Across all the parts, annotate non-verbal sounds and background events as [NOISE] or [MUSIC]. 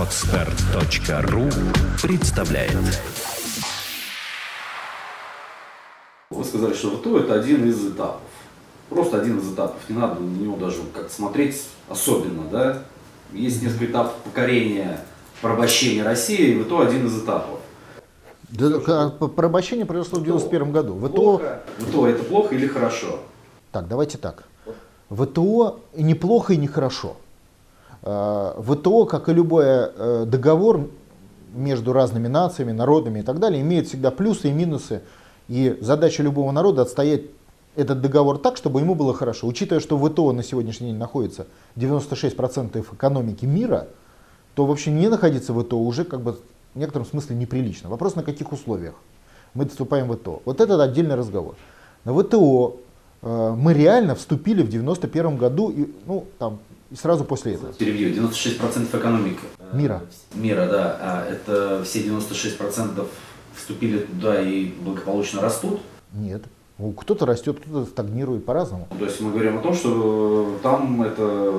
Отстар.ру представляет Вы сказали, что ВТО это один из этапов. Просто один из этапов. Не надо на него даже как смотреть особенно, да? Есть несколько этапов покорения, порабощения России, и ВТО один из этапов. Да, порабощение произошло в 91 году. ВТО, Плохо. ВТО это плохо или хорошо? так, давайте так. ВТО неплохо, и нехорошо. Э, ВТО, как и любой э, договор между разными нациями, народами и так далее, имеет всегда плюсы и минусы. И задача любого народа отстоять этот договор так, чтобы ему было хорошо. Учитывая, что ВТО на сегодняшний день находится 96% экономики мира, то вообще не находиться в ВТО уже как бы в некотором смысле неприлично. Вопрос на каких условиях мы вступаем в ВТО. Вот это отдельный разговор. На ВТО э, мы реально вступили в 91 году и, ну, там, и сразу после этого. Перебью. 96% экономики Мира. мира, да. А это все 96% вступили туда и благополучно растут. Нет. Ну, Кто-то растет, кто-то стагнирует по-разному. То есть мы говорим о том, что там это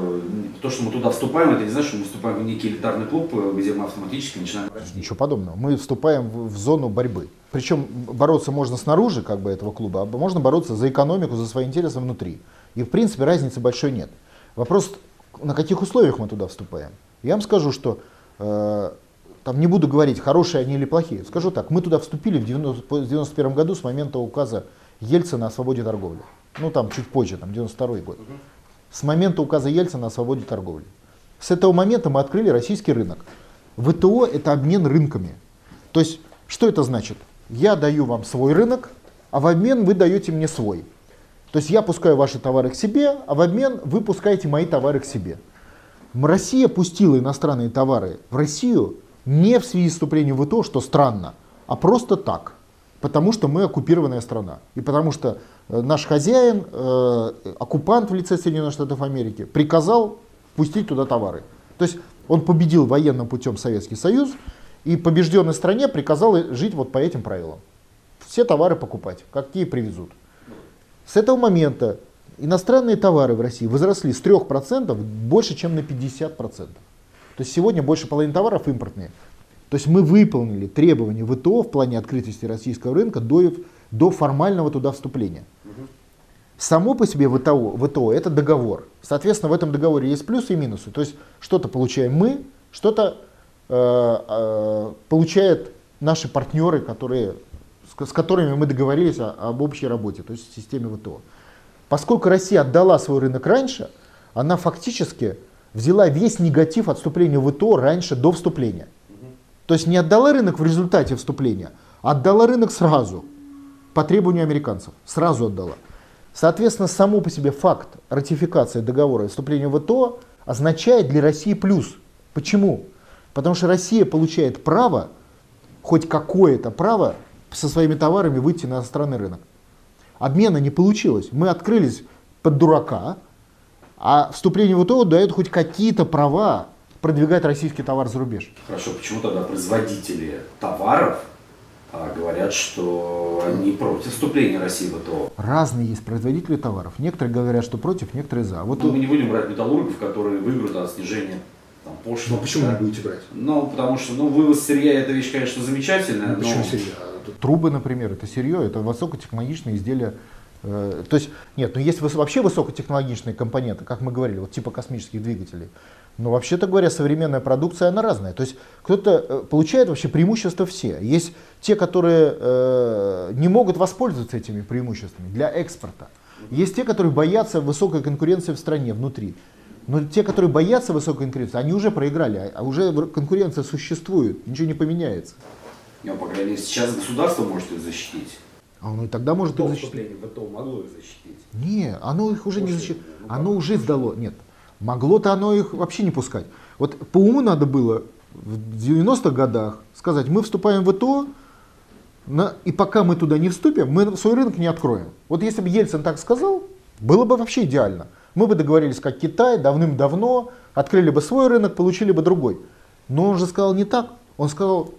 то, что мы туда вступаем, это не значит, что мы вступаем в некий элитарный клуб, где мы автоматически начинаем. Ничего подобного. Мы вступаем в, в зону борьбы. Причем бороться можно снаружи как бы, этого клуба, а можно бороться за экономику, за свои интересы внутри. И в принципе разницы большой нет. Вопрос, на каких условиях мы туда вступаем. Я вам скажу, что э, там не буду говорить, хорошие они или плохие. Скажу так, мы туда вступили в 90 в 91 году с момента указа Ельцина о свободе торговли. Ну там чуть позже, там 92 год. С момента указа Ельцина о свободе торговли. С этого момента мы открыли российский рынок. ВТО это обмен рынками. То есть, что это значит? Я даю вам свой рынок, а в обмен вы даете мне свой. То есть я пускаю ваши товары к себе, а в обмен вы пускаете мои товары к себе. Россия пустила иностранные товары в Россию не в связи с вступлением в ВТО, что странно, а просто так. Потому что мы оккупированная страна. И потому что э, наш хозяин, э, оккупант в лице Соединенных Штатов Америки, приказал пустить туда товары. То есть он победил военным путем Советский Союз и побежденной стране приказал жить вот по этим правилам. Все товары покупать, какие привезут. С этого момента иностранные товары в России возросли с 3% больше, чем на 50%. То есть сегодня больше половины товаров импортные. То есть мы выполнили требования ВТО в плане открытости российского рынка до, до формального туда вступления. Само по себе ВТО, ВТО это договор. Соответственно, в этом договоре есть плюсы и минусы. То есть что-то получаем мы, что-то э, э, получают наши партнеры, которые, с, с которыми мы договорились о- об общей работе, то есть в системе ВТО. Поскольку Россия отдала свой рынок раньше, она фактически взяла весь негатив отступления ВТО раньше, до вступления. То есть не отдала рынок в результате вступления, а отдала рынок сразу, по требованию американцев, сразу отдала. Соответственно, само по себе факт ратификации договора о вступлении в ВТО означает для России плюс. Почему? Потому что Россия получает право, хоть какое-то право, со своими товарами выйти на иностранный рынок. Обмена не получилось. Мы открылись под дурака, а вступление в ВТО дает хоть какие-то права продвигать российский товар за рубеж. Хорошо, почему тогда производители товаров а, говорят, что они против вступления России в ВТО? Разные есть производители товаров. Некоторые говорят, что против, некоторые за. Вот Ну, мы не будем брать металлургов, которые выиграют от снижения там, пошлин. Ну а почему да? не будете брать? Ну, потому что ну, вывоз сырья это вещь, конечно, замечательная, Ну, почему но сырья? Тут трубы, например, это сырье, это высокотехнологичные изделия. Э, То есть, нет, ну есть вообще высокотехнологичные компоненты, как мы говорили, вот типа космических двигателей. Но вообще-то говоря, современная продукция, она разная. То есть кто-то э, получает вообще преимущества все. Есть те, которые э, не могут воспользоваться этими преимуществами для экспорта. Есть те, которые боятся высокой конкуренции в стране, внутри. Но те, которые боятся высокой конкуренции, они уже проиграли, а- а уже конкуренция существует, ничего не поменяется. ну, по крайней мере, сейчас государство может их защитить. А оно и тогда может их защитить. ВТО могло их защитить. Не, оно их уже не После, защитит. ну? Оно уже сдало. Нет. Могло-то оно их вообще не пускать. Вот по уму надо было в 90-х годах сказать, мы вступаем в ВТО, на- и пока мы туда не вступим, мы свой рынок не откроем. Вот если бы Ельцин так сказал, было бы вообще идеально. Мы бы договорились, как Китай, давным-давно, открыли бы свой рынок, получили бы другой. Но он же сказал не так. Он сказал,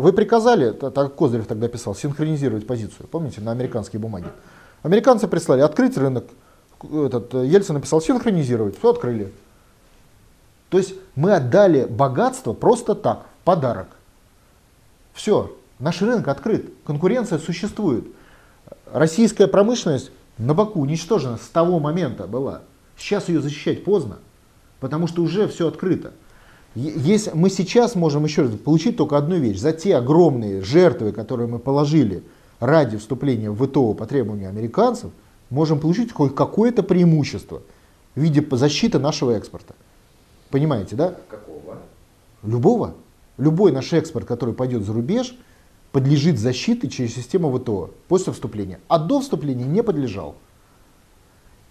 вы приказали, так Козырев тогда писал, синхронизировать позицию, помните, на американские бумаги. Американцы прислали открыть рынок, этот, э, Ельцин написал синхронизировать, все открыли. То есть мы отдали богатство просто так, в подарок. Все, наш рынок открыт, конкуренция существует. Российская промышленность на боку уничтожена с того момента была. Сейчас ее защищать поздно, потому что уже все открыто. Если мы сейчас можем еще раз получить только одну вещь. За те огромные жертвы, которые мы положили ради вступления в ВТО по требованию американцев, можем получить хоть какое-то преимущество в виде защиты нашего экспорта. Понимаете, да? Какого? Любого. Любой наш экспорт, который пойдет за рубеж, подлежит защите через систему ВТО после вступления. А до вступления не подлежал.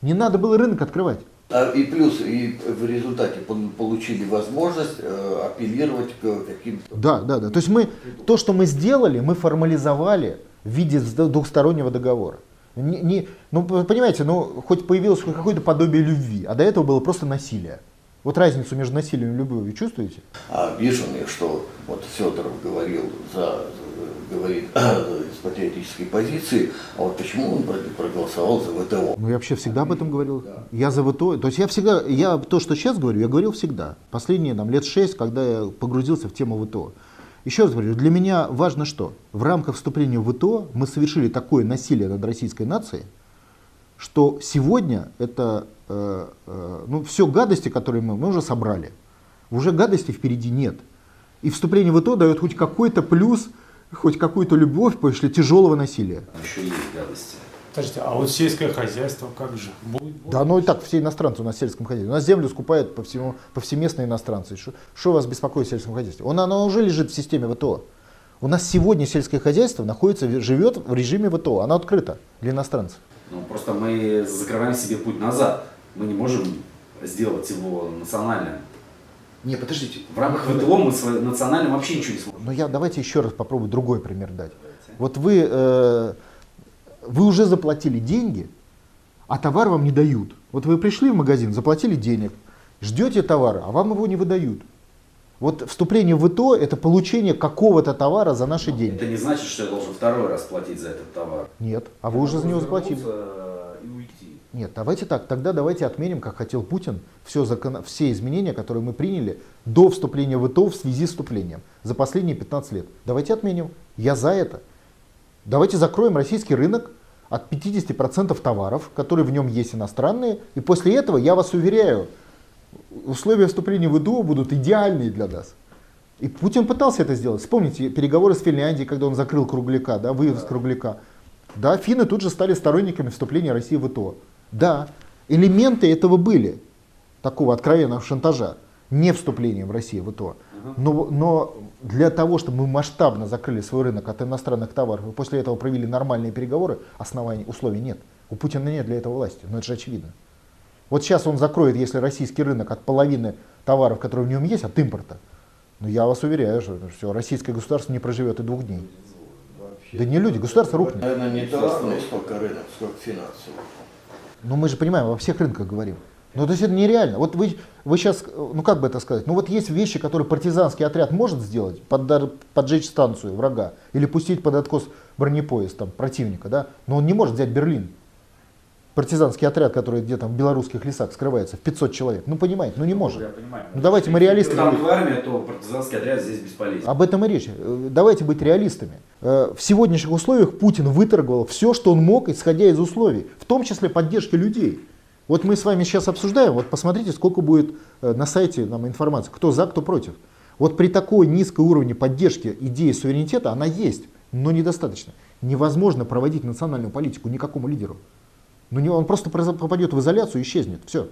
Не надо было рынок открывать. А, и плюс, и в результате получили возможность э, апеллировать к каким-то... Да, да, да. То есть мы, то, что мы сделали, мы формализовали в виде двухстороннего договора. Не, не, ну, понимаете, ну, хоть появилось какое-то подобие любви, а до этого было просто насилие. Вот разницу между насилием и любовью чувствуете? А вижу, что вот Федоров говорил за, говорит [CLEARS THROAT] из патриотической позиции, а вот почему он проголосовал за ВТО? Ну я вообще всегда об этом говорил. Да. Я за ВТО, то есть я всегда, я то, что сейчас говорю, я говорил всегда. Последние там, лет шесть, когда я погрузился в тему ВТО. Еще раз говорю, для меня важно что? В рамках вступления в ВТО мы совершили такое насилие над российской нацией, что сегодня это Э, э, ну, все гадости, которые мы, мы уже собрали. Уже гадости впереди нет. И вступление в ИТО дает хоть какой-то плюс, хоть какую-то любовь после тяжелого насилия. Еще есть гадости. Подождите, а вот сельское хозяйство как же? Будет, будет? Да, ну и так все иностранцы у нас в сельском хозяйстве. У нас землю скупают по всему, повсеместно иностранцы. Что вас беспокоит в сельском хозяйстве? Он, оно уже лежит в системе ВТО. У нас сегодня сельское хозяйство находится, живет в режиме ВТО. Оно открыто для иностранцев. Ну, просто мы закрываем себе путь назад мы не можем сделать его национальным. Не, подождите. В рамках ВТО мы с национальным вообще ничего не сможем. Ну я давайте еще раз попробую другой пример дать. Давайте. Вот вы, э, вы уже заплатили деньги, а товар вам не дают. Вот вы пришли в магазин, заплатили денег, ждете товара, а вам его не выдают. Вот вступление в ВТО это получение какого-то товара за наши деньги. Это не значит, что я должен второй раз платить за этот товар. Нет, а вы уже за него заплатили. Нет, давайте так, тогда давайте отменим, как хотел Путин, все, закон, все изменения, которые мы приняли до вступления в ИТО в связи с вступлением за последние 15 лет. Давайте отменим. Я за это. Давайте закроем российский рынок от 50% товаров, которые в нем есть иностранные, и после этого, я вас уверяю, условия вступления в ИДО будут идеальные для нас. И Путин пытался это сделать. Вспомните переговоры с Финляндией, когда он закрыл кругляка, да, вывоз да. кругляка. Да, финны тут же стали сторонниками вступления России в ИТО. Да, элементы этого были, такого откровенного шантажа, не вступления в Россию в ИТО. Но, но для того, чтобы мы масштабно закрыли свой рынок от иностранных товаров и после этого провели нормальные переговоры, оснований, условий нет. У Путина нет для этого власти, но это же очевидно. Вот сейчас он закроет, если российский рынок от половины товаров, которые в нем есть, от импорта. Но я вас уверяю, что все, российское государство не проживет и двух дней. Вообще. Да не люди, государство рухнет. Наверное, не товарный сколько рынок, сколько финансовый. Но мы же понимаем, во всех рынках говорим. Ну, то есть это нереально. Вот вы, вы сейчас, ну как бы это сказать, ну вот есть вещи, которые партизанский отряд может сделать, под, поджечь станцию врага или пустить под откос бронепоезд там, противника, да, но он не может взять Берлин партизанский отряд, который где-то в белорусских лесах скрывается, в 500 человек. Ну, понимаете, ну не ну, может. Я понимаю. Ну, давайте мы реалисты. Если там армия, то партизанский отряд здесь бесполезен. Об этом и речь. Э, давайте быть реалистами. Э, в сегодняшних условиях Путин выторговал все, что он мог, исходя из условий, в том числе поддержки людей. Вот мы с вами сейчас обсуждаем, вот посмотрите, сколько будет э, на сайте нам информации, кто за, кто против. Вот при такой низкой уровне поддержки идеи суверенитета она есть, но недостаточно. Невозможно проводить национальную политику никакому лидеру. Ну, он просто попадет в изоляцию и исчезнет. Все.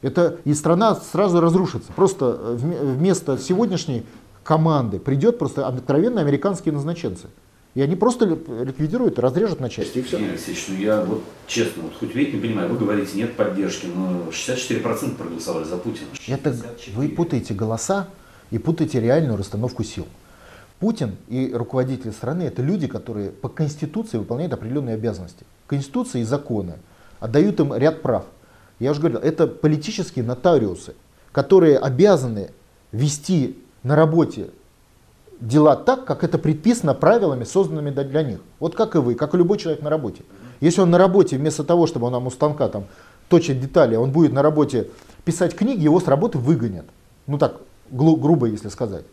Это, и страна сразу разрушится. Просто э, вместо сегодняшней команды придет просто откровенно американские назначенцы. И они просто ликвидируют, разрежут на части и все. Игорь Алексеевич, ну я вот честно, вот хоть ведь не понимаю, вы говорите, нет поддержки, но 64% проголосовали за Путина. Это вы путаете голоса и путаете реальную расстановку сил. Путин и руководители страны это люди, которые по Конституции выполняют определенные обязанности. Конституция и законы отдают им ряд прав. Я уже говорил, это политические нотариусы, которые обязаны вести на работе дела так, как это предписано правилами, созданными для них. Вот как и вы, как и любой человек на работе. Если он на работе, вместо того, чтобы он нам у станка там, точит детали, он будет на работе писать книги, его с работы выгонят. Ну так, грубо если сказать.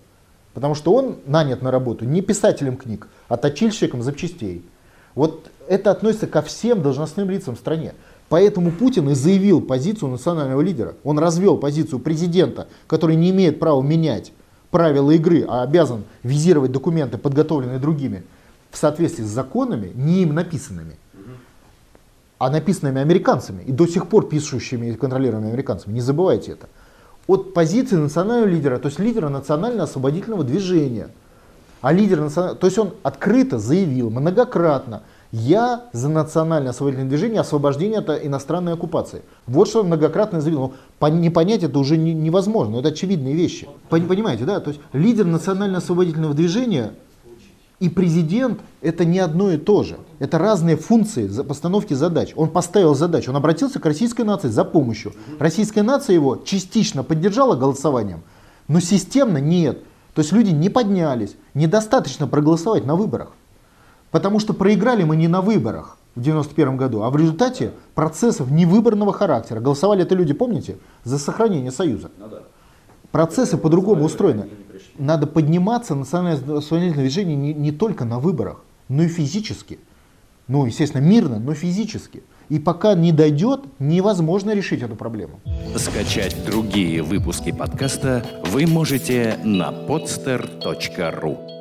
Потому что он нанят на работу не писателем книг, а точильщиком запчастей. Вот это относится ко всем должностным лицам в стране. Поэтому Путин и заявил позицию национального лидера. Он развел позицию президента, который не имеет права менять правила игры, а обязан визировать документы, подготовленные другими, в соответствии с законами, не им написанными, а написанными американцами и до сих пор пишущими и контролируемыми американцами. Не забывайте это. От позиции национального лидера, то есть лидера национально-освободительного движения. А лидер национального, то есть он открыто заявил многократно, я за национальное освободительное движение освобождение от иностранной оккупации. Вот что он многократно заявил. Но не понять это уже невозможно, это очевидные вещи. Понимаете, да? То есть лидер национально освободительного движения и президент это не одно и то же. Это разные функции постановки задач. Он поставил задачу, он обратился к российской нации за помощью. Российская нация его частично поддержала голосованием, но системно нет. То есть люди не поднялись, недостаточно проголосовать на выборах. Потому что проиграли мы не на выборах в 91 году, а в результате процессов невыборного характера. Голосовали это люди, помните, за сохранение Союза. Ну Процессы по-другому устроены. Надо подниматься национальное освободительное движение не, не только на выборах, но и физически. Ну, естественно, мирно, но физически. И пока не дойдет, невозможно решить эту проблему. Скачать другие выпуски подкаста вы можете на podster.ru